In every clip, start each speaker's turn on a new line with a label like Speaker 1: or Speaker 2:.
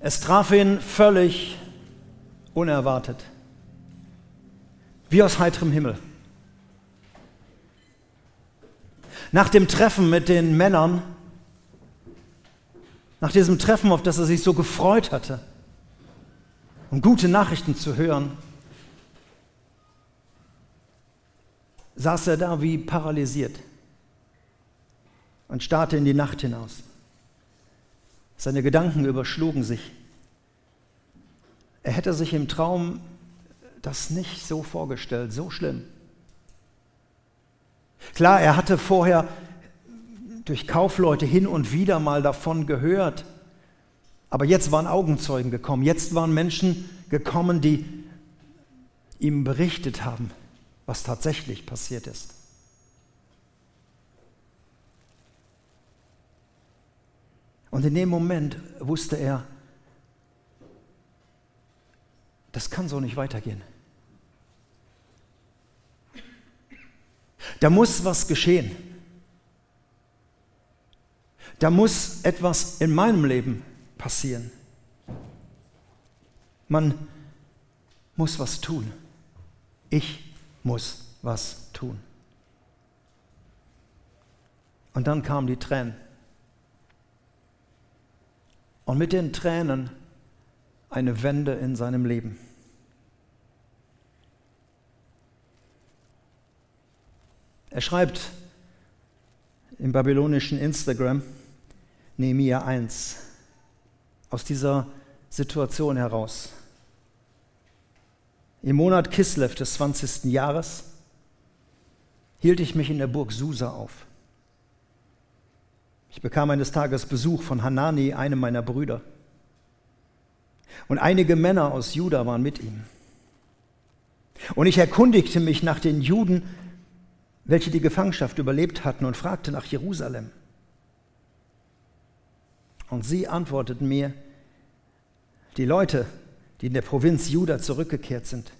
Speaker 1: Es traf ihn völlig unerwartet, wie aus heiterem Himmel. Nach dem Treffen mit den Männern, nach diesem Treffen, auf das er sich so gefreut hatte, um gute Nachrichten zu hören, saß er da wie paralysiert und starrte in die Nacht hinaus. Seine Gedanken überschlugen sich. Er hätte sich im Traum das nicht so vorgestellt, so schlimm. Klar, er hatte vorher durch Kaufleute hin und wieder mal davon gehört, aber jetzt waren Augenzeugen gekommen, jetzt waren Menschen gekommen, die ihm berichtet haben, was tatsächlich passiert ist. Und in dem Moment wusste er, das kann so nicht weitergehen. Da muss was geschehen. Da muss etwas in meinem Leben passieren. Man muss was tun. Ich muss was tun. Und dann kamen die Tränen. Und mit den Tränen eine Wende in seinem Leben. Er schreibt im babylonischen Instagram Nehemiah 1 aus dieser Situation heraus. Im Monat Kislev des 20. Jahres hielt ich mich in der Burg Susa auf. Ich bekam eines Tages Besuch von Hanani, einem meiner Brüder. Und einige Männer aus Juda waren mit ihm. Und ich erkundigte mich nach den Juden, welche die Gefangenschaft überlebt hatten, und fragte nach Jerusalem. Und sie antworteten mir, die Leute, die in der Provinz Juda zurückgekehrt sind,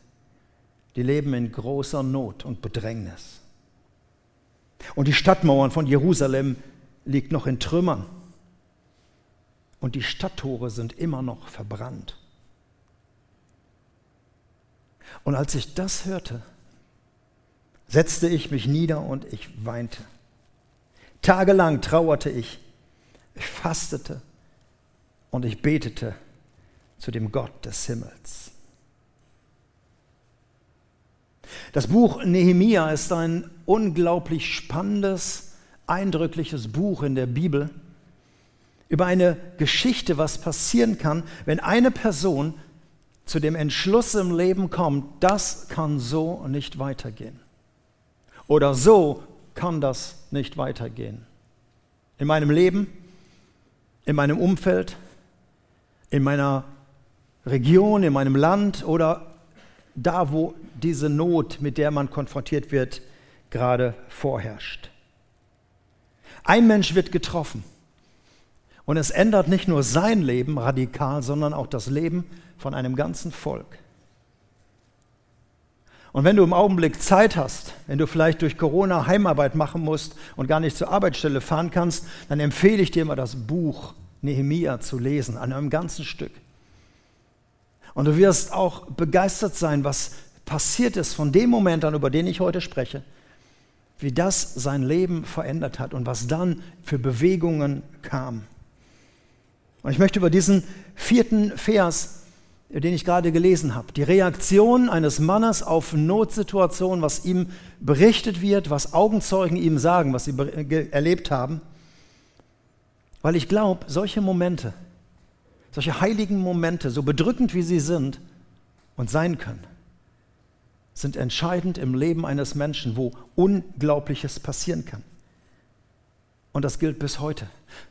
Speaker 1: die leben in großer Not und Bedrängnis. Und die Stadtmauern von Jerusalem liegt noch in Trümmern und die Stadttore sind immer noch verbrannt. Und als ich das hörte, setzte ich mich nieder und ich weinte. Tagelang trauerte ich, ich fastete und ich betete zu dem Gott des Himmels. Das Buch Nehemia ist ein unglaublich spannendes, eindrückliches Buch in der Bibel über eine Geschichte, was passieren kann, wenn eine Person zu dem Entschluss im Leben kommt, das kann so nicht weitergehen. Oder so kann das nicht weitergehen. In meinem Leben, in meinem Umfeld, in meiner Region, in meinem Land oder da, wo diese Not, mit der man konfrontiert wird, gerade vorherrscht. Ein Mensch wird getroffen und es ändert nicht nur sein Leben radikal, sondern auch das Leben von einem ganzen Volk. Und wenn du im Augenblick Zeit hast, wenn du vielleicht durch Corona Heimarbeit machen musst und gar nicht zur Arbeitsstelle fahren kannst, dann empfehle ich dir mal das Buch Nehemia zu lesen, an einem ganzen Stück. Und du wirst auch begeistert sein, was passiert ist von dem Moment an, über den ich heute spreche, wie das sein Leben verändert hat und was dann für Bewegungen kam. Und ich möchte über diesen vierten Vers, den ich gerade gelesen habe, die Reaktion eines Mannes auf Notsituationen, was ihm berichtet wird, was Augenzeugen ihm sagen, was sie erlebt haben, weil ich glaube, solche Momente, solche heiligen Momente, so bedrückend wie sie sind und sein können, sind entscheidend im Leben eines Menschen, wo Unglaubliches passieren kann. Und das gilt bis heute.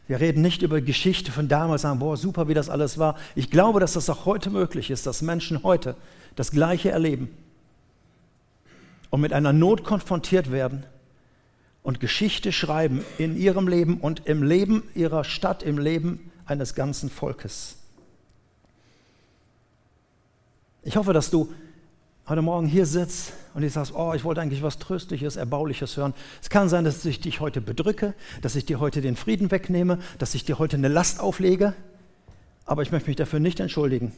Speaker 1: Wir reden nicht über Geschichte von damals, sagen, boah, super, wie das alles war. Ich glaube, dass das auch heute möglich ist, dass Menschen heute das Gleiche erleben und mit einer Not konfrontiert werden und Geschichte schreiben in ihrem Leben und im Leben ihrer Stadt, im Leben eines ganzen Volkes. Ich hoffe, dass du heute Morgen hier sitzt und ich sagst, oh, ich wollte eigentlich was Tröstliches, Erbauliches hören. Es kann sein, dass ich dich heute bedrücke, dass ich dir heute den Frieden wegnehme, dass ich dir heute eine Last auflege. aber ich möchte mich dafür nicht entschuldigen.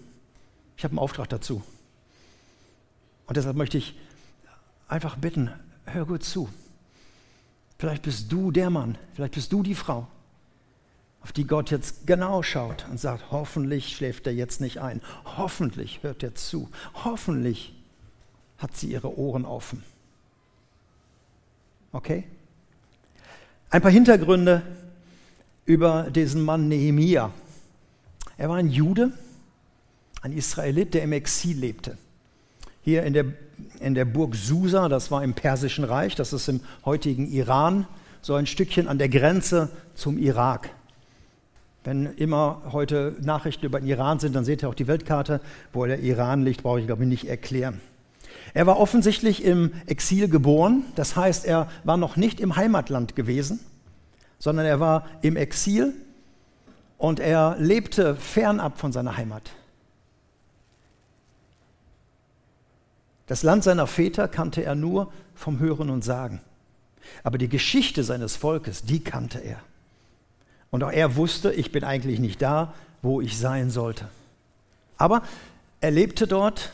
Speaker 1: Ich habe einen Auftrag dazu. Und deshalb möchte ich einfach bitten, hör gut zu. Vielleicht bist du der Mann, vielleicht bist du die Frau, auf die Gott jetzt genau schaut und sagt, hoffentlich schläft er jetzt nicht ein, hoffentlich hört er zu, hoffentlich hat sie ihre Ohren offen. Okay? Ein paar Hintergründe über diesen Mann Nehemia. Er war ein Jude, ein Israelit, der im Exil lebte. Hier in der, in der Burg Susa, das war im Persischen Reich, das ist im heutigen Iran, so ein Stückchen an der Grenze zum Irak. Wenn immer heute Nachrichten über den Iran sind, dann seht ihr auch die Weltkarte. Wo der Iran liegt, brauche ich glaube ich nicht erklären. Er war offensichtlich im Exil geboren, das heißt, er war noch nicht im Heimatland gewesen, sondern er war im Exil und er lebte fernab von seiner Heimat. Das Land seiner Väter kannte er nur vom Hören und Sagen. Aber die Geschichte seines Volkes, die kannte er. Und auch er wusste, ich bin eigentlich nicht da, wo ich sein sollte. Aber er lebte dort.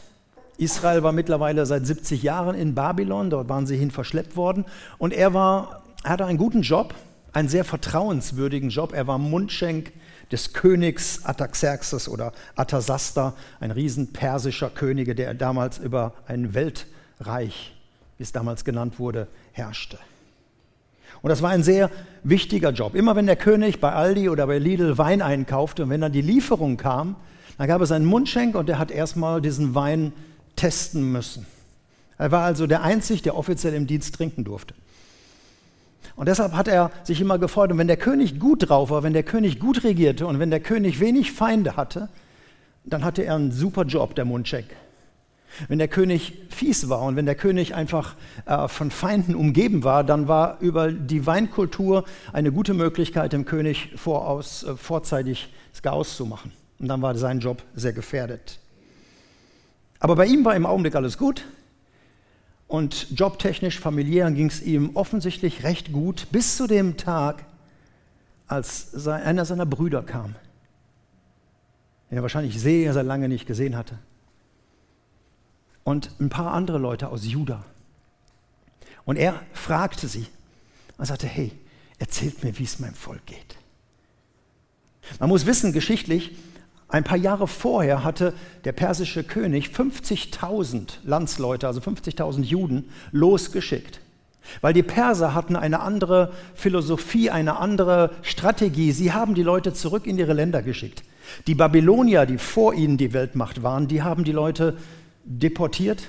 Speaker 1: Israel war mittlerweile seit 70 Jahren in Babylon, dort waren sie hin verschleppt worden. Und er war, hatte einen guten Job, einen sehr vertrauenswürdigen Job. Er war Mundschenk des Königs Ataxerxes oder Atasasta, ein riesen persischer Könige, der damals über ein Weltreich, wie es damals genannt wurde, herrschte. Und das war ein sehr wichtiger Job. Immer wenn der König bei Aldi oder bei Lidl Wein einkaufte und wenn dann die Lieferung kam, dann gab es einen Mundschenk und der hat erstmal diesen Wein testen müssen. Er war also der Einzige, der offiziell im Dienst trinken durfte. Und deshalb hat er sich immer gefreut. Und wenn der König gut drauf war, wenn der König gut regierte und wenn der König wenig Feinde hatte, dann hatte er einen super Job, der Mundschenk. Wenn der König fies war und wenn der König einfach äh, von Feinden umgeben war, dann war über die Weinkultur eine gute Möglichkeit, dem König voraus, äh, vorzeitig das Chaos zu machen. Und dann war sein Job sehr gefährdet. Aber bei ihm war im Augenblick alles gut. Und jobtechnisch, familiär ging es ihm offensichtlich recht gut, bis zu dem Tag, als einer seiner Brüder kam, den er wahrscheinlich sehr, sehr lange nicht gesehen hatte und ein paar andere Leute aus Juda. Und er fragte sie und sagte, hey, erzählt mir, wie es meinem Volk geht. Man muss wissen, geschichtlich, ein paar Jahre vorher hatte der persische König 50.000 Landsleute, also 50.000 Juden, losgeschickt. Weil die Perser hatten eine andere Philosophie, eine andere Strategie. Sie haben die Leute zurück in ihre Länder geschickt. Die Babylonier, die vor ihnen die Weltmacht waren, die haben die Leute deportiert.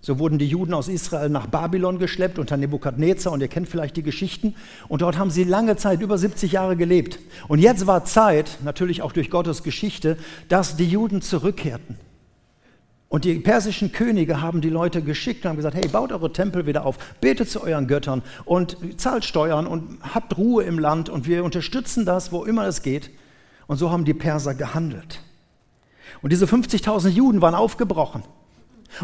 Speaker 1: So wurden die Juden aus Israel nach Babylon geschleppt unter Nebukadnezar und ihr kennt vielleicht die Geschichten. Und dort haben sie lange Zeit, über 70 Jahre gelebt. Und jetzt war Zeit, natürlich auch durch Gottes Geschichte, dass die Juden zurückkehrten. Und die persischen Könige haben die Leute geschickt und haben gesagt, hey, baut eure Tempel wieder auf, betet zu euren Göttern und zahlt Steuern und habt Ruhe im Land und wir unterstützen das, wo immer es geht. Und so haben die Perser gehandelt. Und diese 50.000 Juden waren aufgebrochen.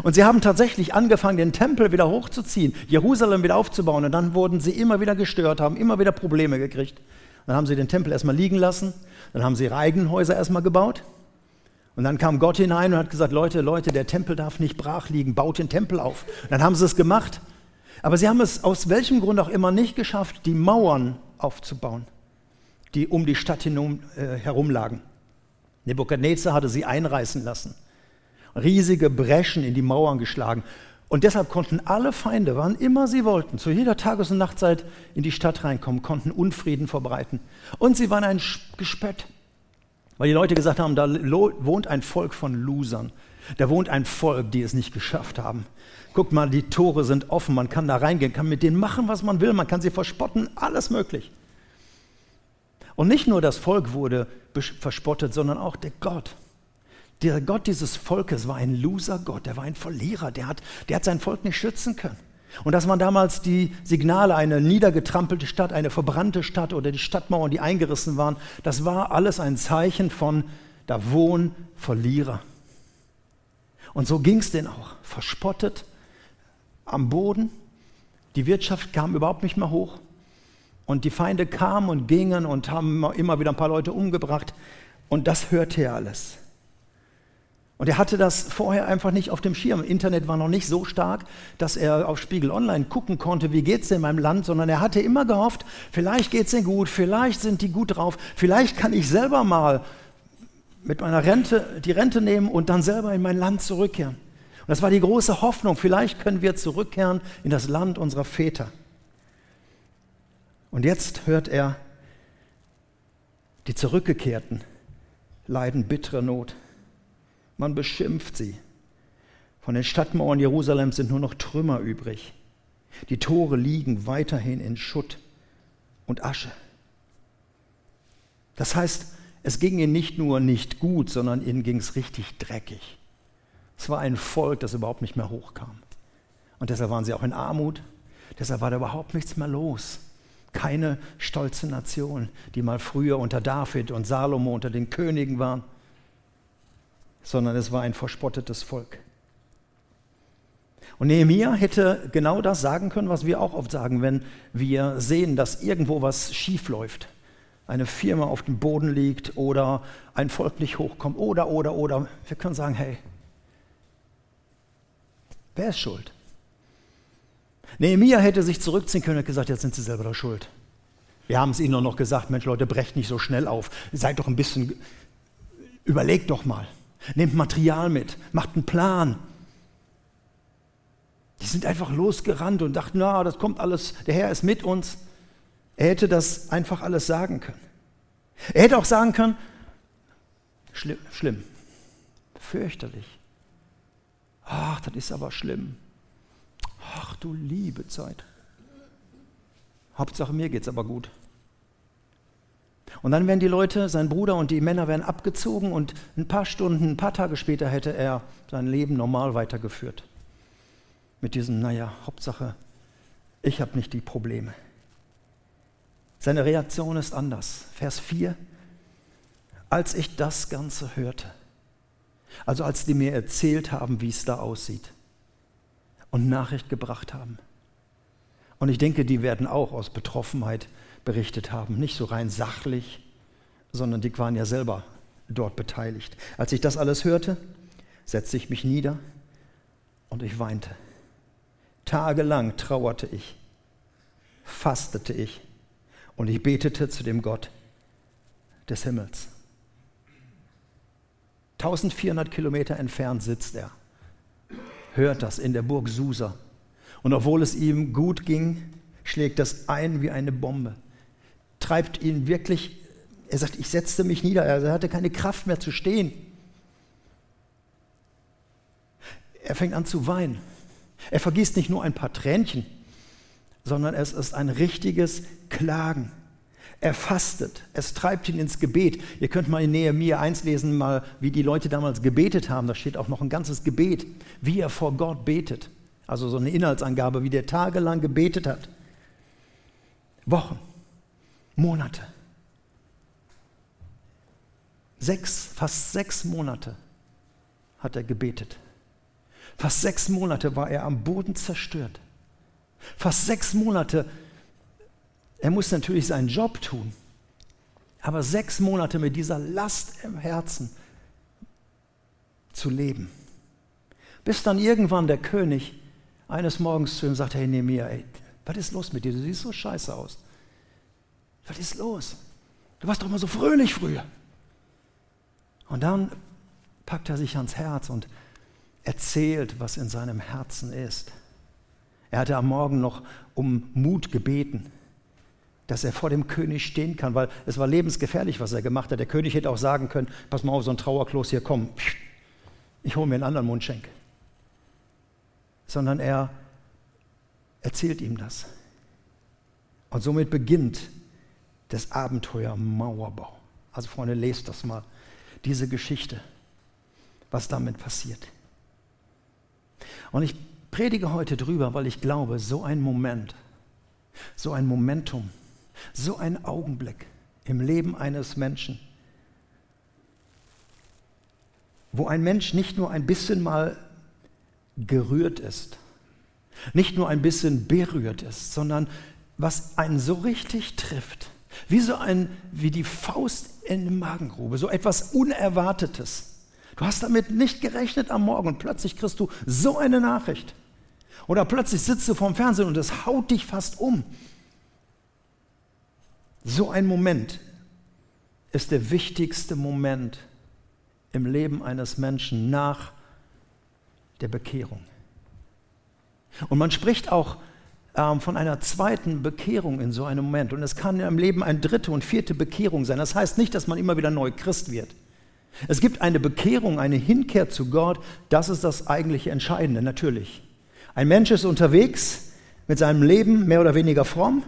Speaker 1: Und sie haben tatsächlich angefangen, den Tempel wieder hochzuziehen, Jerusalem wieder aufzubauen. Und dann wurden sie immer wieder gestört, haben immer wieder Probleme gekriegt. Dann haben sie den Tempel erstmal liegen lassen. Dann haben sie ihre eigenen Häuser erstmal gebaut. Und dann kam Gott hinein und hat gesagt, Leute, Leute, der Tempel darf nicht brach liegen, baut den Tempel auf. Und dann haben sie es gemacht. Aber sie haben es aus welchem Grund auch immer nicht geschafft, die Mauern aufzubauen, die um die Stadt herum, äh, herum lagen. Nebukadnezar hatte sie einreißen lassen riesige Breschen in die Mauern geschlagen. Und deshalb konnten alle Feinde, wann immer sie wollten, zu jeder Tages- und Nachtzeit in die Stadt reinkommen, konnten Unfrieden verbreiten. Und sie waren ein Gespött, weil die Leute gesagt haben, da wohnt ein Volk von Losern. Da wohnt ein Volk, die es nicht geschafft haben. Guck mal, die Tore sind offen, man kann da reingehen, kann mit denen machen, was man will, man kann sie verspotten, alles möglich. Und nicht nur das Volk wurde verspottet, sondern auch der Gott. Der Gott dieses Volkes war ein Loser-Gott, der war ein Verlierer, der hat, der hat sein Volk nicht schützen können. Und das waren damals die Signale, eine niedergetrampelte Stadt, eine verbrannte Stadt oder die Stadtmauern, die eingerissen waren. Das war alles ein Zeichen von, da wohnen Verlierer. Und so ging es denen auch, verspottet, am Boden. Die Wirtschaft kam überhaupt nicht mehr hoch. Und die Feinde kamen und gingen und haben immer wieder ein paar Leute umgebracht. Und das hörte er alles. Und er hatte das vorher einfach nicht auf dem Schirm. Internet war noch nicht so stark, dass er auf Spiegel Online gucken konnte, wie geht es in meinem Land, sondern er hatte immer gehofft, vielleicht geht es ihnen gut, vielleicht sind die gut drauf, vielleicht kann ich selber mal mit meiner Rente die Rente nehmen und dann selber in mein Land zurückkehren. Und das war die große Hoffnung, vielleicht können wir zurückkehren in das Land unserer Väter. Und jetzt hört er, die Zurückgekehrten leiden bittere Not. Man beschimpft sie. Von den Stadtmauern Jerusalems sind nur noch Trümmer übrig. Die Tore liegen weiterhin in Schutt und Asche. Das heißt, es ging ihnen nicht nur nicht gut, sondern ihnen ging es richtig dreckig. Es war ein Volk, das überhaupt nicht mehr hochkam. Und deshalb waren sie auch in Armut. Deshalb war da überhaupt nichts mehr los. Keine stolze Nation, die mal früher unter David und Salomo unter den Königen waren sondern es war ein verspottetes Volk. Und Nehemiah hätte genau das sagen können, was wir auch oft sagen, wenn wir sehen, dass irgendwo was schief läuft. Eine Firma auf dem Boden liegt oder ein Volk nicht hochkommt oder, oder, oder. Wir können sagen, hey, wer ist schuld? Nehemiah hätte sich zurückziehen können und gesagt, jetzt sind sie selber da schuld. Wir haben es ihnen noch gesagt, Mensch Leute, brecht nicht so schnell auf. Seid doch ein bisschen, überlegt doch mal. Nehmt Material mit, macht einen Plan. Die sind einfach losgerannt und dachten, na, das kommt alles, der Herr ist mit uns. Er hätte das einfach alles sagen können. Er hätte auch sagen können, schlimm, schlimm fürchterlich. Ach, das ist aber schlimm. Ach du liebe Zeit. Hauptsache mir geht's aber gut. Und dann werden die Leute, sein Bruder und die Männer werden abgezogen und ein paar Stunden, ein paar Tage später hätte er sein Leben normal weitergeführt. Mit diesem, naja, Hauptsache, ich habe nicht die Probleme. Seine Reaktion ist anders. Vers 4. Als ich das Ganze hörte, also als die mir erzählt haben, wie es da aussieht und Nachricht gebracht haben. Und ich denke, die werden auch aus Betroffenheit berichtet haben. Nicht so rein sachlich, sondern die waren ja selber dort beteiligt. Als ich das alles hörte, setzte ich mich nieder und ich weinte. Tagelang trauerte ich, fastete ich und ich betete zu dem Gott des Himmels. 1400 Kilometer entfernt sitzt er, hört das in der Burg Susa. Und obwohl es ihm gut ging, schlägt das ein wie eine Bombe treibt ihn wirklich, er sagt, ich setzte mich nieder, er hatte keine Kraft mehr zu stehen. Er fängt an zu weinen. Er vergießt nicht nur ein paar Tränchen, sondern es ist ein richtiges Klagen. Er fastet, es treibt ihn ins Gebet. Ihr könnt mal in Nehemiah 1 lesen, mal, wie die Leute damals gebetet haben. Da steht auch noch ein ganzes Gebet, wie er vor Gott betet. Also so eine Inhaltsangabe, wie der tagelang gebetet hat. Wochen. Monate. Sechs, fast sechs Monate hat er gebetet. Fast sechs Monate war er am Boden zerstört. Fast sechs Monate, er muss natürlich seinen Job tun, aber sechs Monate mit dieser Last im Herzen zu leben. Bis dann irgendwann der König eines Morgens zu ihm sagt, hey Nehemiah, ey, was ist los mit dir? Du siehst so scheiße aus. Was ist los? Du warst doch immer so fröhlich früher. Und dann packt er sich ans Herz und erzählt, was in seinem Herzen ist. Er hatte am Morgen noch um Mut gebeten, dass er vor dem König stehen kann, weil es war lebensgefährlich, was er gemacht hat. Der König hätte auch sagen können, pass mal auf, so ein Trauerklos hier, komm, ich hole mir einen anderen Mundschenk. Sondern er erzählt ihm das. Und somit beginnt das Abenteuer Mauerbau. Also Freunde, lest das mal, diese Geschichte, was damit passiert. Und ich predige heute drüber, weil ich glaube, so ein Moment, so ein Momentum, so ein Augenblick im Leben eines Menschen, wo ein Mensch nicht nur ein bisschen mal gerührt ist, nicht nur ein bisschen berührt ist, sondern was einen so richtig trifft, Wie so ein, wie die Faust in die Magengrube, so etwas Unerwartetes. Du hast damit nicht gerechnet am Morgen und plötzlich kriegst du so eine Nachricht. Oder plötzlich sitzt du vorm Fernsehen und es haut dich fast um. So ein Moment ist der wichtigste Moment im Leben eines Menschen nach der Bekehrung. Und man spricht auch ähm, von einer zweiten Bekehrung in so einem Moment. Und es kann im Leben eine dritte und vierte Bekehrung sein. Das heißt nicht, dass man immer wieder neu Christ wird. Es gibt eine Bekehrung, eine Hinkehr zu Gott. Das ist das eigentliche Entscheidende, natürlich. Ein Mensch ist unterwegs mit seinem Leben mehr oder weniger fromm,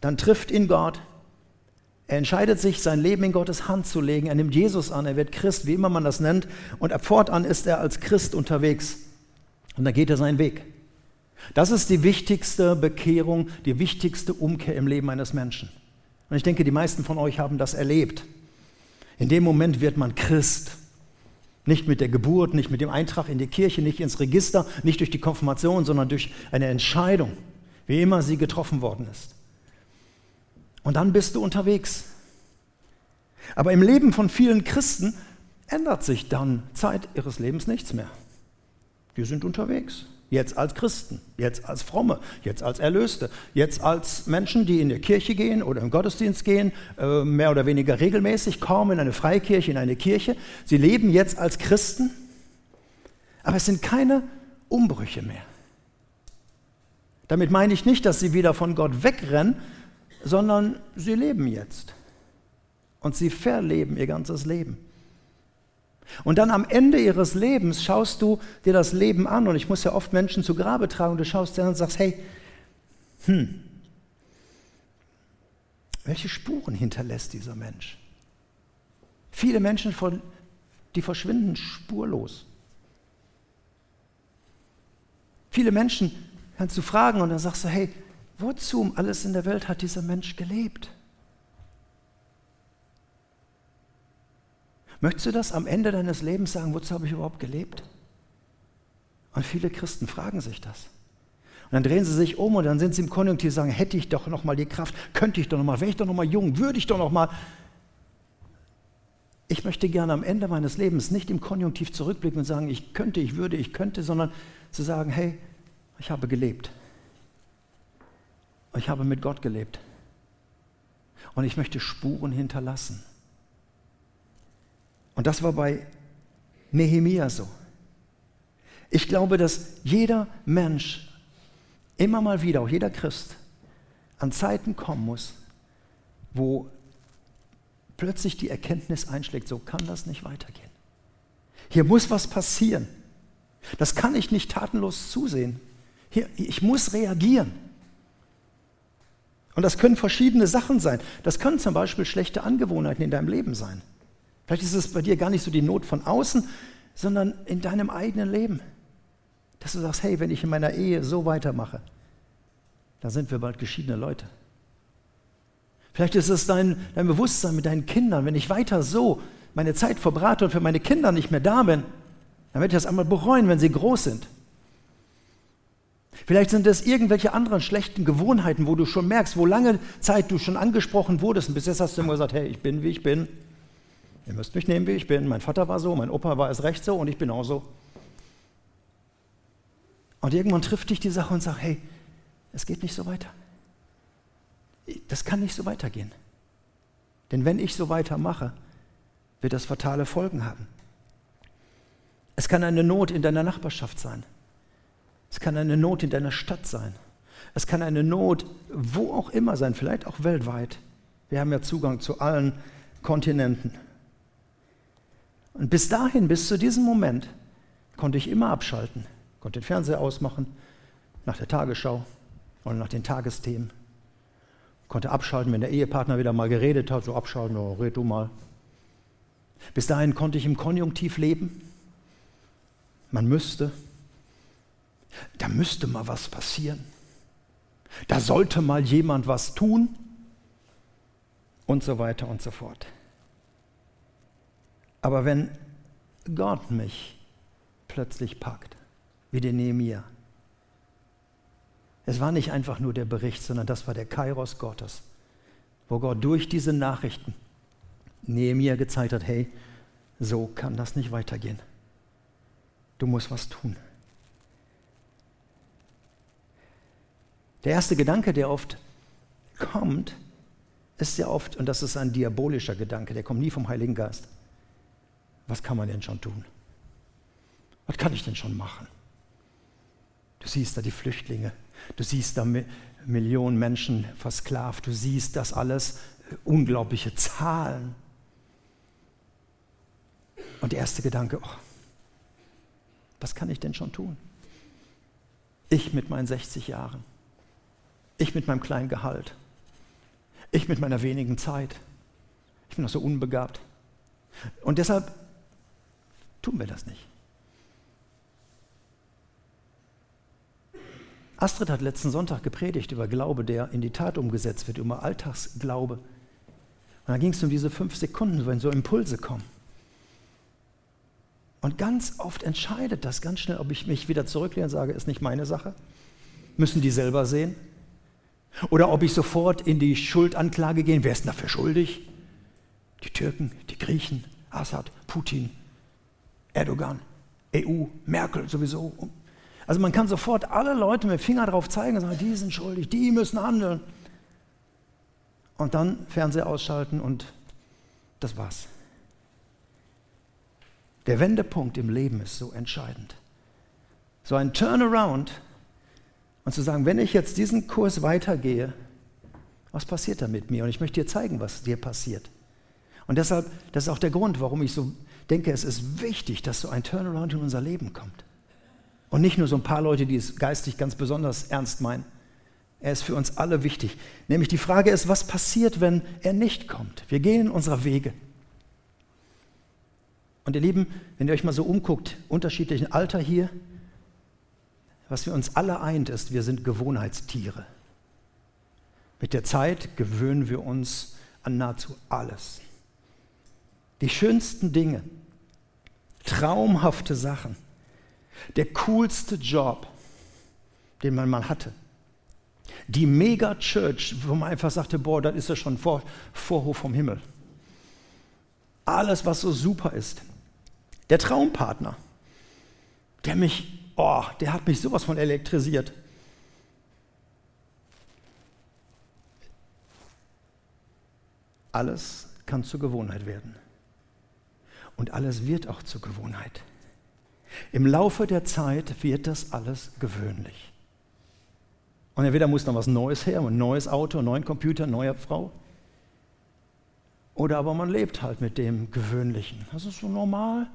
Speaker 1: dann trifft ihn Gott. Er entscheidet sich, sein Leben in Gottes Hand zu legen. Er nimmt Jesus an, er wird Christ, wie immer man das nennt. Und ab fortan ist er als Christ unterwegs. Und dann geht er seinen Weg. Das ist die wichtigste Bekehrung, die wichtigste Umkehr im Leben eines Menschen. Und ich denke, die meisten von euch haben das erlebt. In dem Moment wird man Christ. Nicht mit der Geburt, nicht mit dem Eintrag in die Kirche, nicht ins Register, nicht durch die Konfirmation, sondern durch eine Entscheidung, wie immer sie getroffen worden ist. Und dann bist du unterwegs. Aber im Leben von vielen Christen ändert sich dann Zeit ihres Lebens nichts mehr. Wir sind unterwegs. Jetzt als Christen, jetzt als Fromme, jetzt als Erlöste, jetzt als Menschen, die in die Kirche gehen oder im Gottesdienst gehen, äh, mehr oder weniger regelmäßig, kaum in eine Freikirche, in eine Kirche. Sie leben jetzt als Christen, aber es sind keine Umbrüche mehr. Damit meine ich nicht, dass sie wieder von Gott wegrennen, sondern sie leben jetzt. Und sie verleben ihr ganzes Leben. Und dann am Ende ihres Lebens schaust du dir das Leben an und ich muss ja oft Menschen zu Grabe tragen und du schaust dir an und sagst, hey, hm, welche Spuren hinterlässt dieser Mensch? Viele Menschen, die verschwinden spurlos. Viele Menschen kannst du fragen und dann sagst du, hey, wozu um alles in der Welt hat dieser Mensch gelebt? Möchtest du das am Ende deines Lebens sagen, wozu habe ich überhaupt gelebt? Und viele Christen fragen sich das. Und dann drehen sie sich um und dann sind sie im Konjunktiv und sagen, hätte ich doch noch mal die Kraft, könnte ich doch noch mal, wäre ich doch noch mal jung, würde ich doch noch mal. Ich möchte gerne am Ende meines Lebens nicht im Konjunktiv zurückblicken und sagen, ich könnte, ich würde, ich könnte, sondern zu sagen, hey, ich habe gelebt. Ich habe mit Gott gelebt. Und ich möchte Spuren hinterlassen. Und das war bei Nehemia so. Ich glaube, dass jeder Mensch immer mal wieder, auch jeder Christ, an Zeiten kommen muss, wo plötzlich die Erkenntnis einschlägt, so kann das nicht weitergehen. Hier muss was passieren. Das kann ich nicht tatenlos zusehen. Hier, ich muss reagieren. Und das können verschiedene Sachen sein. Das können zum Beispiel schlechte Angewohnheiten in deinem Leben sein. Vielleicht ist es bei dir gar nicht so die Not von außen, sondern in deinem eigenen Leben. Dass du sagst, hey, wenn ich in meiner Ehe so weitermache, dann sind wir bald geschiedene Leute. Vielleicht ist es dein, dein Bewusstsein mit deinen Kindern, wenn ich weiter so meine Zeit verbrate und für meine Kinder nicht mehr da bin, dann werde ich das einmal bereuen, wenn sie groß sind. Vielleicht sind es irgendwelche anderen schlechten Gewohnheiten, wo du schon merkst, wo lange Zeit du schon angesprochen wurdest und bis jetzt hast du immer gesagt, hey, ich bin wie ich bin. Ihr müsst mich nehmen, wie ich bin. Mein Vater war so, mein Opa war es recht so und ich bin auch so. Und irgendwann trifft dich die Sache und sagt, hey, es geht nicht so weiter. Das kann nicht so weitergehen. Denn wenn ich so weitermache, wird das fatale Folgen haben. Es kann eine Not in deiner Nachbarschaft sein. Es kann eine Not in deiner Stadt sein. Es kann eine Not wo auch immer sein, vielleicht auch weltweit. Wir haben ja Zugang zu allen Kontinenten. Und bis dahin, bis zu diesem Moment, konnte ich immer abschalten. Konnte den Fernseher ausmachen, nach der Tagesschau oder nach den Tagesthemen. Konnte abschalten, wenn der Ehepartner wieder mal geredet hat, so abschalten, oh, red du mal. Bis dahin konnte ich im Konjunktiv leben. Man müsste. Da müsste mal was passieren. Da sollte mal jemand was tun. Und so weiter und so fort. Aber wenn Gott mich plötzlich packt, wie den Nehemiah, es war nicht einfach nur der Bericht, sondern das war der Kairos Gottes. wo Gott durch diese Nachrichten Nehemiah gezeigt hat, hey, so kann das nicht weitergehen. Du musst was tun. Der erste Gedanke, der oft kommt, ist ja oft, und das ist ein diabolischer Gedanke, der kommt nie vom Heiligen Geist. Was kann man denn schon tun? Was kann ich denn schon machen? Du siehst da die Flüchtlinge, du siehst da Millionen Menschen versklavt, du siehst das alles, unglaubliche Zahlen. Und der erste Gedanke, oh, was kann ich denn schon tun? Ich mit meinen 60 Jahren, ich mit meinem kleinen Gehalt, ich mit meiner wenigen Zeit, ich bin noch so unbegabt. Und deshalb tun wir das nicht. Astrid hat letzten Sonntag gepredigt über Glaube, der in die Tat umgesetzt wird, über Alltagsglaube. Und da ging es um diese fünf Sekunden, wenn so Impulse kommen. Und ganz oft entscheidet das ganz schnell, ob ich mich wieder zurücklehne und sage, ist nicht meine Sache. Müssen die selber sehen. Oder ob ich sofort in die Schuldanklage gehe. Wer ist denn dafür schuldig? Die Türken, die Griechen, Assad, Putin, Erdogan, EU, Merkel sowieso. Also man kann sofort alle Leute mit dem Finger drauf zeigen und sagen, die sind schuldig, die müssen handeln. Und dann Fernseher ausschalten und das war's. Der Wendepunkt im Leben ist so entscheidend. So ein Turnaround und zu sagen, wenn ich jetzt diesen Kurs weitergehe, was passiert da mit mir? Und ich möchte dir zeigen, was dir passiert. Und deshalb, das ist auch der Grund, warum ich so denke, es ist wichtig, dass so ein Turnaround in unser Leben kommt. Und nicht nur so ein paar Leute, die es geistig ganz besonders ernst meinen. Er ist für uns alle wichtig. Nämlich die Frage ist, was passiert, wenn er nicht kommt? Wir gehen unserer Wege. Und ihr Lieben, wenn ihr euch mal so umguckt, unterschiedlichen Alter hier, was wir uns alle eint, ist, wir sind Gewohnheitstiere. Mit der Zeit gewöhnen wir uns an nahezu alles. Die schönsten Dinge, traumhafte Sachen, der coolste Job, den man mal hatte. Die Mega-Church, wo man einfach sagte, boah, das ist ja schon Vor Vorhof vom Himmel. Alles, was so super ist. Der Traumpartner, der mich, oh, der hat mich sowas von elektrisiert. Alles kann zur Gewohnheit werden. Und alles wird auch zur Gewohnheit. Im Laufe der Zeit wird das alles gewöhnlich. Und entweder muss dann was Neues her, ein neues Auto, ein neuer Computer, eine neue Frau. Oder aber man lebt halt mit dem Gewöhnlichen. Das ist so normal.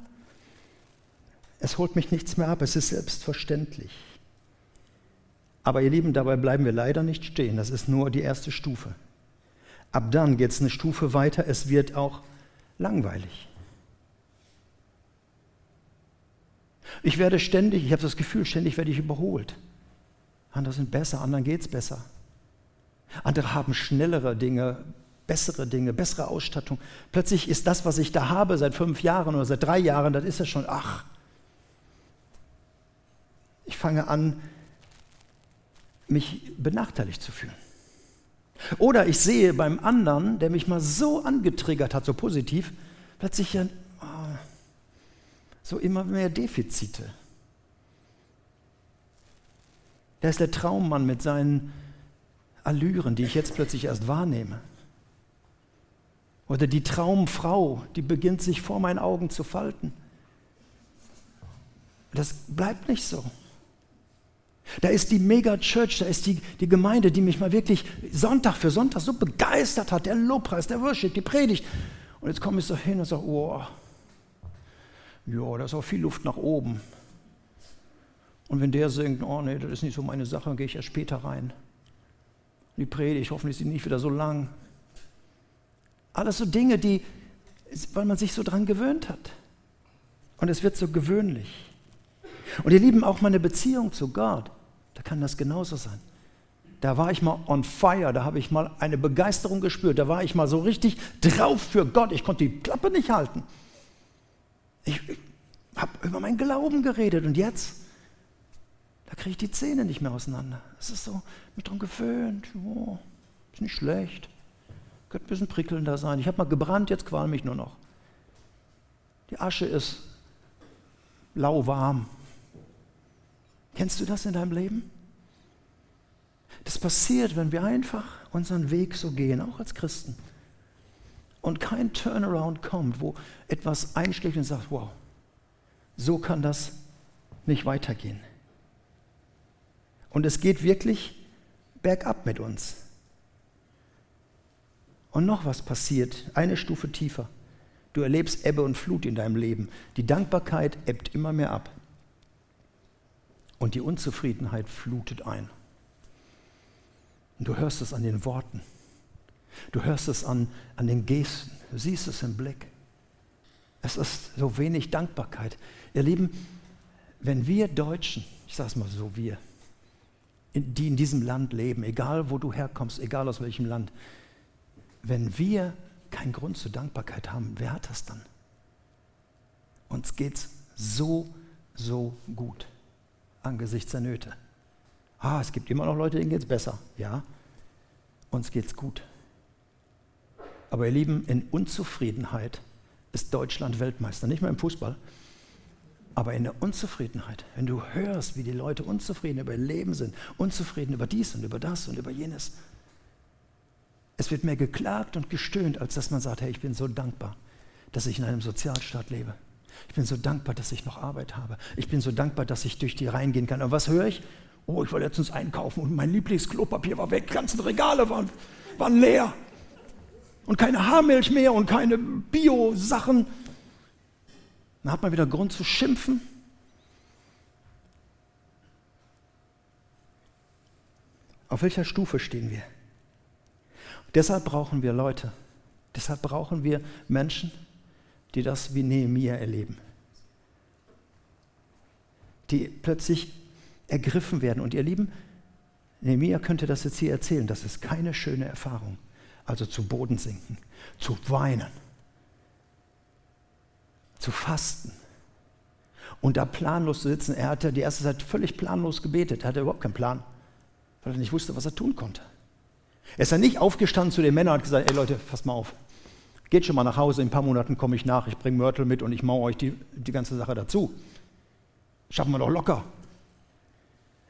Speaker 1: Es holt mich nichts mehr ab, es ist selbstverständlich. Aber ihr Lieben, dabei bleiben wir leider nicht stehen. Das ist nur die erste Stufe. Ab dann geht es eine Stufe weiter, es wird auch langweilig. Ich werde ständig, ich habe das Gefühl, ständig werde ich überholt. Andere sind besser, anderen geht es besser. Andere haben schnellere Dinge, bessere Dinge, bessere Ausstattung. Plötzlich ist das, was ich da habe, seit fünf Jahren oder seit drei Jahren, das ist ja schon, ach. Ich fange an, mich benachteiligt zu fühlen. Oder ich sehe beim anderen, der mich mal so angetriggert hat, so positiv, plötzlich ja so immer mehr Defizite. Der ist der Traummann mit seinen Allüren, die ich jetzt plötzlich erst wahrnehme. Oder die Traumfrau, die beginnt sich vor meinen Augen zu falten. Das bleibt nicht so. Da ist die Mega-Church, da ist die, die Gemeinde, die mich mal wirklich Sonntag für Sonntag so begeistert hat. Der Lobpreis, der Worship, die Predigt. Und jetzt komme ich so hin und sage, oh, ja, da ist auch viel Luft nach oben. Und wenn der singt, oh nee, das ist nicht so meine Sache, dann gehe ich erst später rein. Die Predigt, hoffentlich ist sie nicht wieder so lang. Alles so Dinge, die, weil man sich so dran gewöhnt hat. Und es wird so gewöhnlich. Und ihr Lieben, auch meine Beziehung zu Gott, da kann das genauso sein. Da war ich mal on fire, da habe ich mal eine Begeisterung gespürt, da war ich mal so richtig drauf für Gott, ich konnte die Klappe nicht halten. Ich, ich habe über meinen Glauben geredet und jetzt, da kriege ich die Zähne nicht mehr auseinander. Es ist so, mich daran gewöhnt, oh, ist nicht schlecht. Könnte ein bisschen prickelnder sein. Ich habe mal gebrannt, jetzt qualm ich nur noch. Die Asche ist lauwarm. Kennst du das in deinem Leben? Das passiert, wenn wir einfach unseren Weg so gehen, auch als Christen. Und kein Turnaround kommt, wo etwas einschlägt und sagt, wow, so kann das nicht weitergehen. Und es geht wirklich bergab mit uns. Und noch was passiert, eine Stufe tiefer. Du erlebst Ebbe und Flut in deinem Leben. Die Dankbarkeit ebbt immer mehr ab. Und die Unzufriedenheit flutet ein. Und du hörst es an den Worten. Du hörst es an, an den Gesten. Du siehst es im Blick. Es ist so wenig Dankbarkeit. Ihr Lieben, wenn wir Deutschen, ich sage es mal so, wir, die in diesem Land leben, egal wo du herkommst, egal aus welchem Land, wenn wir keinen Grund zur Dankbarkeit haben, wer hat das dann? Uns geht es so, so gut angesichts der Nöte. Ah, es gibt immer noch Leute, denen geht es besser. Ja, uns geht es gut. Aber ihr Lieben, in Unzufriedenheit ist Deutschland Weltmeister. Nicht mehr im Fußball, aber in der Unzufriedenheit. Wenn du hörst, wie die Leute unzufrieden über ihr Leben sind, unzufrieden über dies und über das und über jenes. Es wird mehr geklagt und gestöhnt, als dass man sagt, hey, ich bin so dankbar, dass ich in einem Sozialstaat lebe. Ich bin so dankbar, dass ich noch Arbeit habe. Ich bin so dankbar, dass ich durch die Reihen gehen kann. Und was höre ich? Oh, ich war letztens einkaufen und mein Lieblingsklopapier war weg. Die ganzen Regale waren, waren leer. Und keine Haarmilch mehr und keine Bio-Sachen. Dann hat man wieder Grund zu schimpfen. Auf welcher Stufe stehen wir? Deshalb brauchen wir Leute. Deshalb brauchen wir Menschen, die das wie Nehemia erleben. Die plötzlich ergriffen werden. Und ihr Lieben, Nehemia könnte das jetzt hier erzählen. Das ist keine schöne Erfahrung. Also zu Boden sinken, zu weinen, zu fasten und da planlos zu sitzen. Er hatte die erste Zeit völlig planlos gebetet. Er hatte überhaupt keinen Plan, weil er nicht wusste, was er tun konnte. Er ist dann nicht aufgestanden zu den Männern und hat gesagt: Ey Leute, passt mal auf. Geht schon mal nach Hause, in ein paar Monaten komme ich nach, ich bringe Mörtel mit und ich mache euch die, die ganze Sache dazu. Schaffen wir doch locker.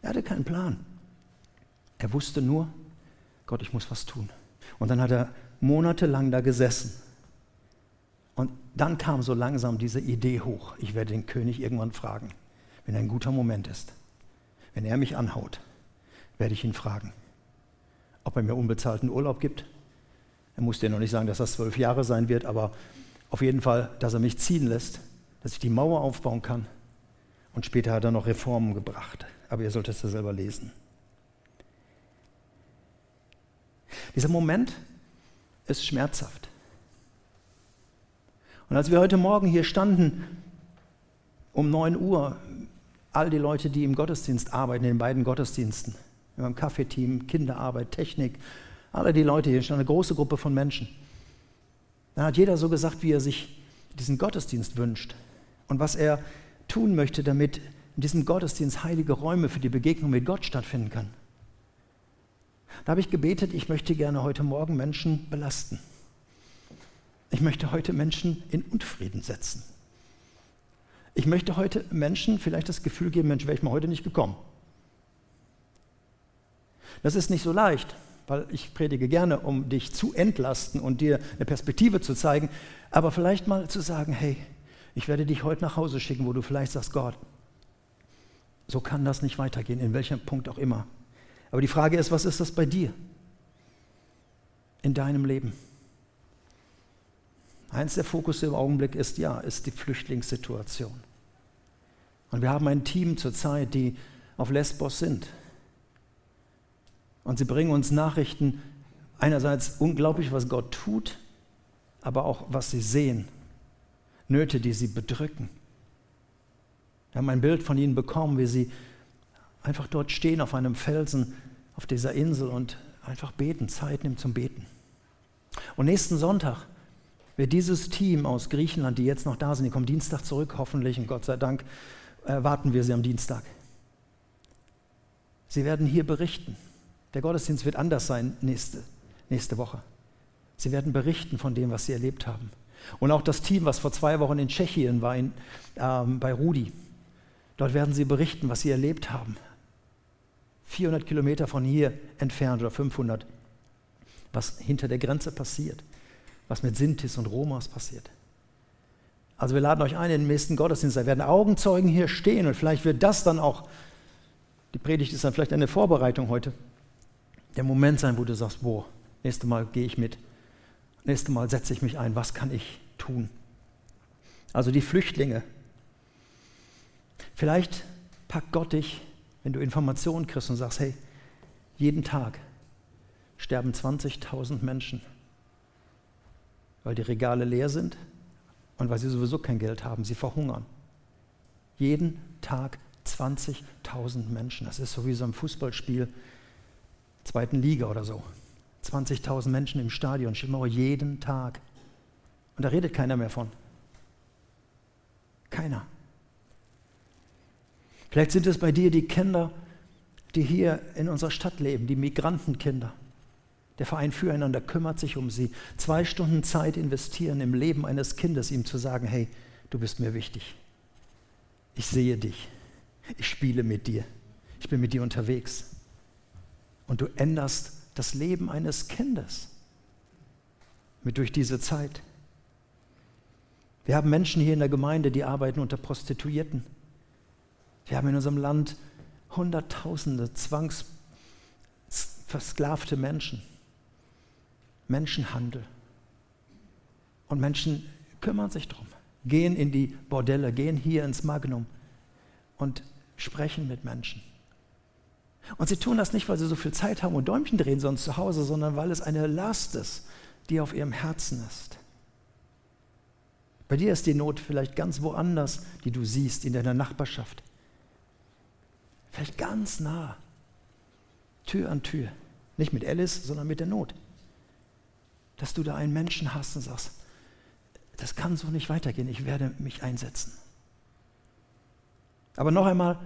Speaker 1: Er hatte keinen Plan. Er wusste nur, Gott, ich muss was tun. Und dann hat er monatelang da gesessen. Und dann kam so langsam diese Idee hoch, ich werde den König irgendwann fragen, wenn ein guter Moment ist. Wenn er mich anhaut, werde ich ihn fragen, ob er mir unbezahlten Urlaub gibt. Er muss dir noch nicht sagen, dass das zwölf Jahre sein wird, aber auf jeden Fall, dass er mich ziehen lässt, dass ich die Mauer aufbauen kann. Und später hat er noch Reformen gebracht. Aber ihr solltet es ja selber lesen. Dieser Moment ist schmerzhaft. Und als wir heute Morgen hier standen, um 9 Uhr, all die Leute, die im Gottesdienst arbeiten, in den beiden Gottesdiensten, im Kaffeeteam, Kinderarbeit, Technik, alle die Leute hier, eine große Gruppe von Menschen. Dann hat jeder so gesagt, wie er sich diesen Gottesdienst wünscht und was er tun möchte, damit in diesem Gottesdienst heilige Räume für die Begegnung mit Gott stattfinden kann. Da habe ich gebetet, ich möchte gerne heute Morgen Menschen belasten. Ich möchte heute Menschen in Unfrieden setzen. Ich möchte heute Menschen vielleicht das Gefühl geben, Mensch, wäre ich mal heute nicht gekommen. Das ist nicht so leicht, weil ich predige gerne, um dich zu entlasten und dir eine Perspektive zu zeigen, aber vielleicht mal zu sagen, hey, ich werde dich heute nach Hause schicken, wo du vielleicht sagst, Gott, so kann das nicht weitergehen, in welchem Punkt auch immer. Aber die Frage ist, was ist das bei dir in deinem Leben? Eins der Fokus im Augenblick ist ja, ist die Flüchtlingssituation. Und wir haben ein Team zurzeit, die auf Lesbos sind. Und sie bringen uns Nachrichten, einerseits unglaublich, was Gott tut, aber auch, was sie sehen. Nöte, die sie bedrücken. Wir haben ein Bild von ihnen bekommen, wie sie einfach dort stehen auf einem Felsen auf dieser Insel und einfach beten, Zeit nehmen zum Beten. Und nächsten Sonntag wird dieses Team aus Griechenland, die jetzt noch da sind, die kommen Dienstag zurück, hoffentlich, und Gott sei Dank erwarten wir sie am Dienstag. Sie werden hier berichten. Der Gottesdienst wird anders sein nächste, nächste Woche. Sie werden berichten von dem, was sie erlebt haben. Und auch das Team, was vor zwei Wochen in Tschechien war, in, ähm, bei Rudi, dort werden sie berichten, was sie erlebt haben. 400 Kilometer von hier entfernt oder 500, was hinter der Grenze passiert, was mit Sintis und Romas passiert. Also wir laden euch ein in den nächsten Gottesdienst. Da werden Augenzeugen hier stehen und vielleicht wird das dann auch, die Predigt ist dann vielleicht eine Vorbereitung heute, der Moment sein, wo du sagst, boah, nächstes Mal gehe ich mit, nächstes Mal setze ich mich ein, was kann ich tun? Also die Flüchtlinge. Vielleicht packt Gott dich, wenn du Informationen kriegst und sagst, hey, jeden Tag sterben 20.000 Menschen, weil die Regale leer sind und weil sie sowieso kein Geld haben, sie verhungern. Jeden Tag 20.000 Menschen. Das ist so wie so ein Fußballspiel zweiten Liga oder so. 20.000 Menschen im Stadion, Schimmau jeden Tag. Und da redet keiner mehr von. Keiner. Vielleicht sind es bei dir die Kinder, die hier in unserer Stadt leben, die Migrantenkinder. Der Verein Füreinander kümmert sich um sie. Zwei Stunden Zeit investieren im Leben eines Kindes, ihm zu sagen, hey, du bist mir wichtig. Ich sehe dich. Ich spiele mit dir. Ich bin mit dir unterwegs. Und du änderst das Leben eines Kindes mit durch diese Zeit. Wir haben Menschen hier in der Gemeinde, die arbeiten unter Prostituierten. Wir haben in unserem Land Hunderttausende zwangsversklavte Menschen. Menschenhandel. Und Menschen kümmern sich darum, gehen in die Bordelle, gehen hier ins Magnum und sprechen mit Menschen. Und sie tun das nicht, weil sie so viel Zeit haben und Däumchen drehen sonst zu Hause, sondern weil es eine Last ist, die auf ihrem Herzen ist. Bei dir ist die Not vielleicht ganz woanders, die du siehst, in deiner Nachbarschaft. Vielleicht ganz nah, Tür an Tür. Nicht mit Alice, sondern mit der Not dass du da einen Menschen hast und sagst, das kann so nicht weitergehen, ich werde mich einsetzen. Aber noch einmal,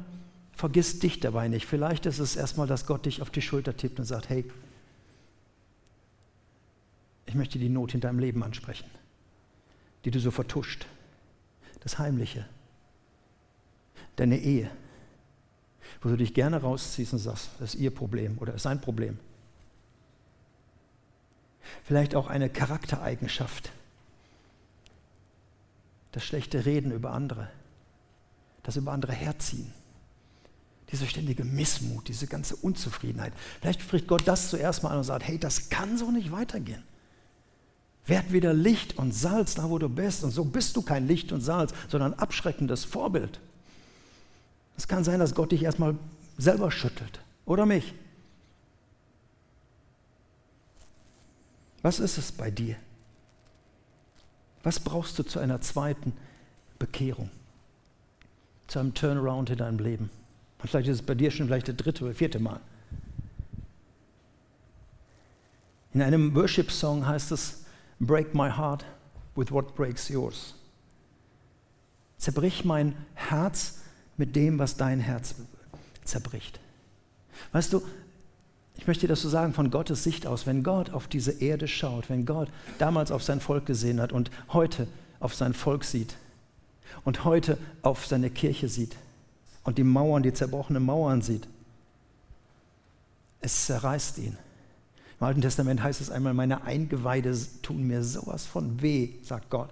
Speaker 1: vergiss dich dabei nicht. Vielleicht ist es erstmal, dass Gott dich auf die Schulter tippt und sagt, hey, ich möchte die Not in deinem Leben ansprechen, die du so vertuscht, das Heimliche, deine Ehe, wo du dich gerne rausziehst und sagst, das ist ihr Problem oder ist sein Problem vielleicht auch eine Charaktereigenschaft. Das schlechte Reden über andere, das über andere herziehen, diese ständige Missmut, diese ganze Unzufriedenheit. Vielleicht spricht Gott das zuerst mal an und sagt, hey, das kann so nicht weitergehen. Werd wieder Licht und Salz da, wo du bist. Und so bist du kein Licht und Salz, sondern abschreckendes Vorbild. Es kann sein, dass Gott dich erstmal selber schüttelt. Oder mich. Was ist es bei dir? Was brauchst du zu einer zweiten Bekehrung? Zu einem Turnaround in deinem Leben? Und vielleicht ist es bei dir schon vielleicht das dritte oder vierte Mal. In einem Worship-Song heißt es, Break my heart with what breaks yours. Zerbrich mein Herz mit dem, was dein Herz zerbricht. Weißt du, ich möchte das so sagen von Gottes Sicht aus, wenn Gott auf diese Erde schaut, wenn Gott damals auf sein Volk gesehen hat und heute auf sein Volk sieht und heute auf seine Kirche sieht und die Mauern, die zerbrochenen Mauern sieht, es zerreißt ihn. Im Alten Testament heißt es einmal, meine Eingeweide tun mir sowas von weh, sagt Gott,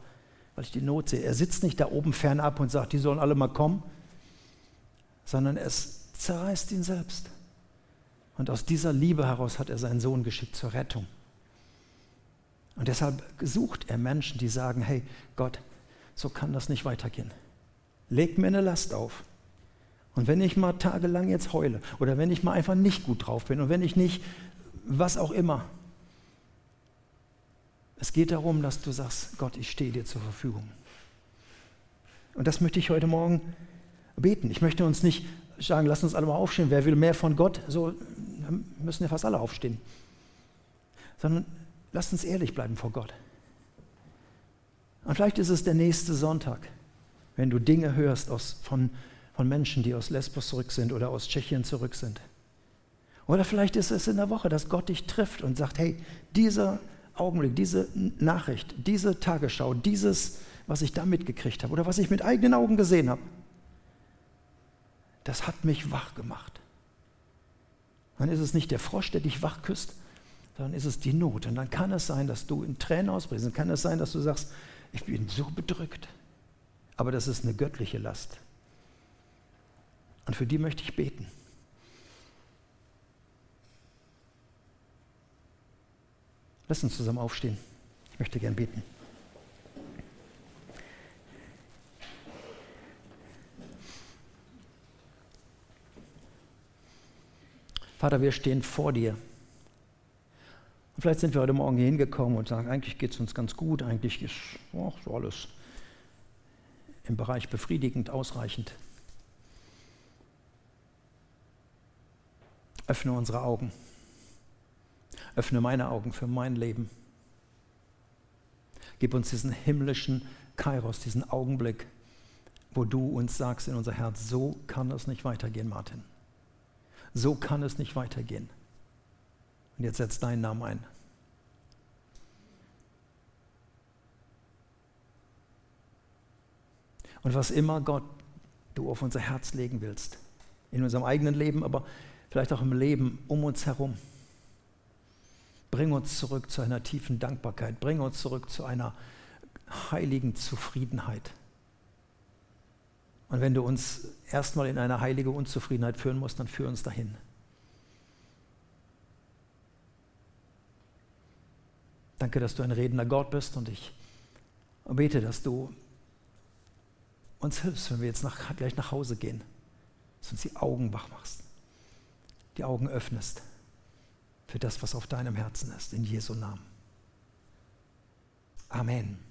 Speaker 1: weil ich die Not sehe. Er sitzt nicht da oben fernab und sagt, die sollen alle mal kommen, sondern es zerreißt ihn selbst. Und aus dieser Liebe heraus hat er seinen Sohn geschickt zur Rettung. Und deshalb sucht er Menschen, die sagen, hey Gott, so kann das nicht weitergehen. Leg mir eine Last auf. Und wenn ich mal tagelang jetzt heule oder wenn ich mal einfach nicht gut drauf bin und wenn ich nicht, was auch immer, es geht darum, dass du sagst, Gott, ich stehe dir zur Verfügung. Und das möchte ich heute Morgen beten. Ich möchte uns nicht sagen, lass uns alle mal aufstehen, wer will mehr von Gott, so müssen ja fast alle aufstehen. Sondern lasst uns ehrlich bleiben vor Gott. Und vielleicht ist es der nächste Sonntag, wenn du Dinge hörst aus, von, von Menschen, die aus Lesbos zurück sind oder aus Tschechien zurück sind. Oder vielleicht ist es in der Woche, dass Gott dich trifft und sagt, hey, dieser Augenblick, diese Nachricht, diese Tagesschau, dieses, was ich da mitgekriegt habe oder was ich mit eigenen Augen gesehen habe, das hat mich wach gemacht. Dann ist es nicht der Frosch, der dich wach küsst, sondern ist es die Not. Und dann kann es sein, dass du in Tränen ausbrichst. Dann kann es sein, dass du sagst, ich bin so bedrückt. Aber das ist eine göttliche Last. Und für die möchte ich beten. Lass uns zusammen aufstehen. Ich möchte gern beten. Vater, wir stehen vor dir. Und vielleicht sind wir heute Morgen hier hingekommen und sagen, eigentlich geht es uns ganz gut, eigentlich ist oh, so alles im Bereich befriedigend, ausreichend. Öffne unsere Augen. Öffne meine Augen für mein Leben. Gib uns diesen himmlischen Kairos, diesen Augenblick, wo du uns sagst in unser Herz, so kann es nicht weitergehen, Martin. So kann es nicht weitergehen. Und jetzt setz deinen Namen ein. Und was immer Gott du auf unser Herz legen willst, in unserem eigenen Leben, aber vielleicht auch im Leben um uns herum, bring uns zurück zu einer tiefen Dankbarkeit, bring uns zurück zu einer heiligen Zufriedenheit. Und wenn du uns erstmal in eine heilige Unzufriedenheit führen musst, dann führ uns dahin. Danke, dass du ein redender Gott bist und ich bete, dass du uns hilfst, wenn wir jetzt nach, gleich nach Hause gehen, dass du uns die Augen wach machst, die Augen öffnest für das, was auf deinem Herzen ist, in Jesu Namen. Amen.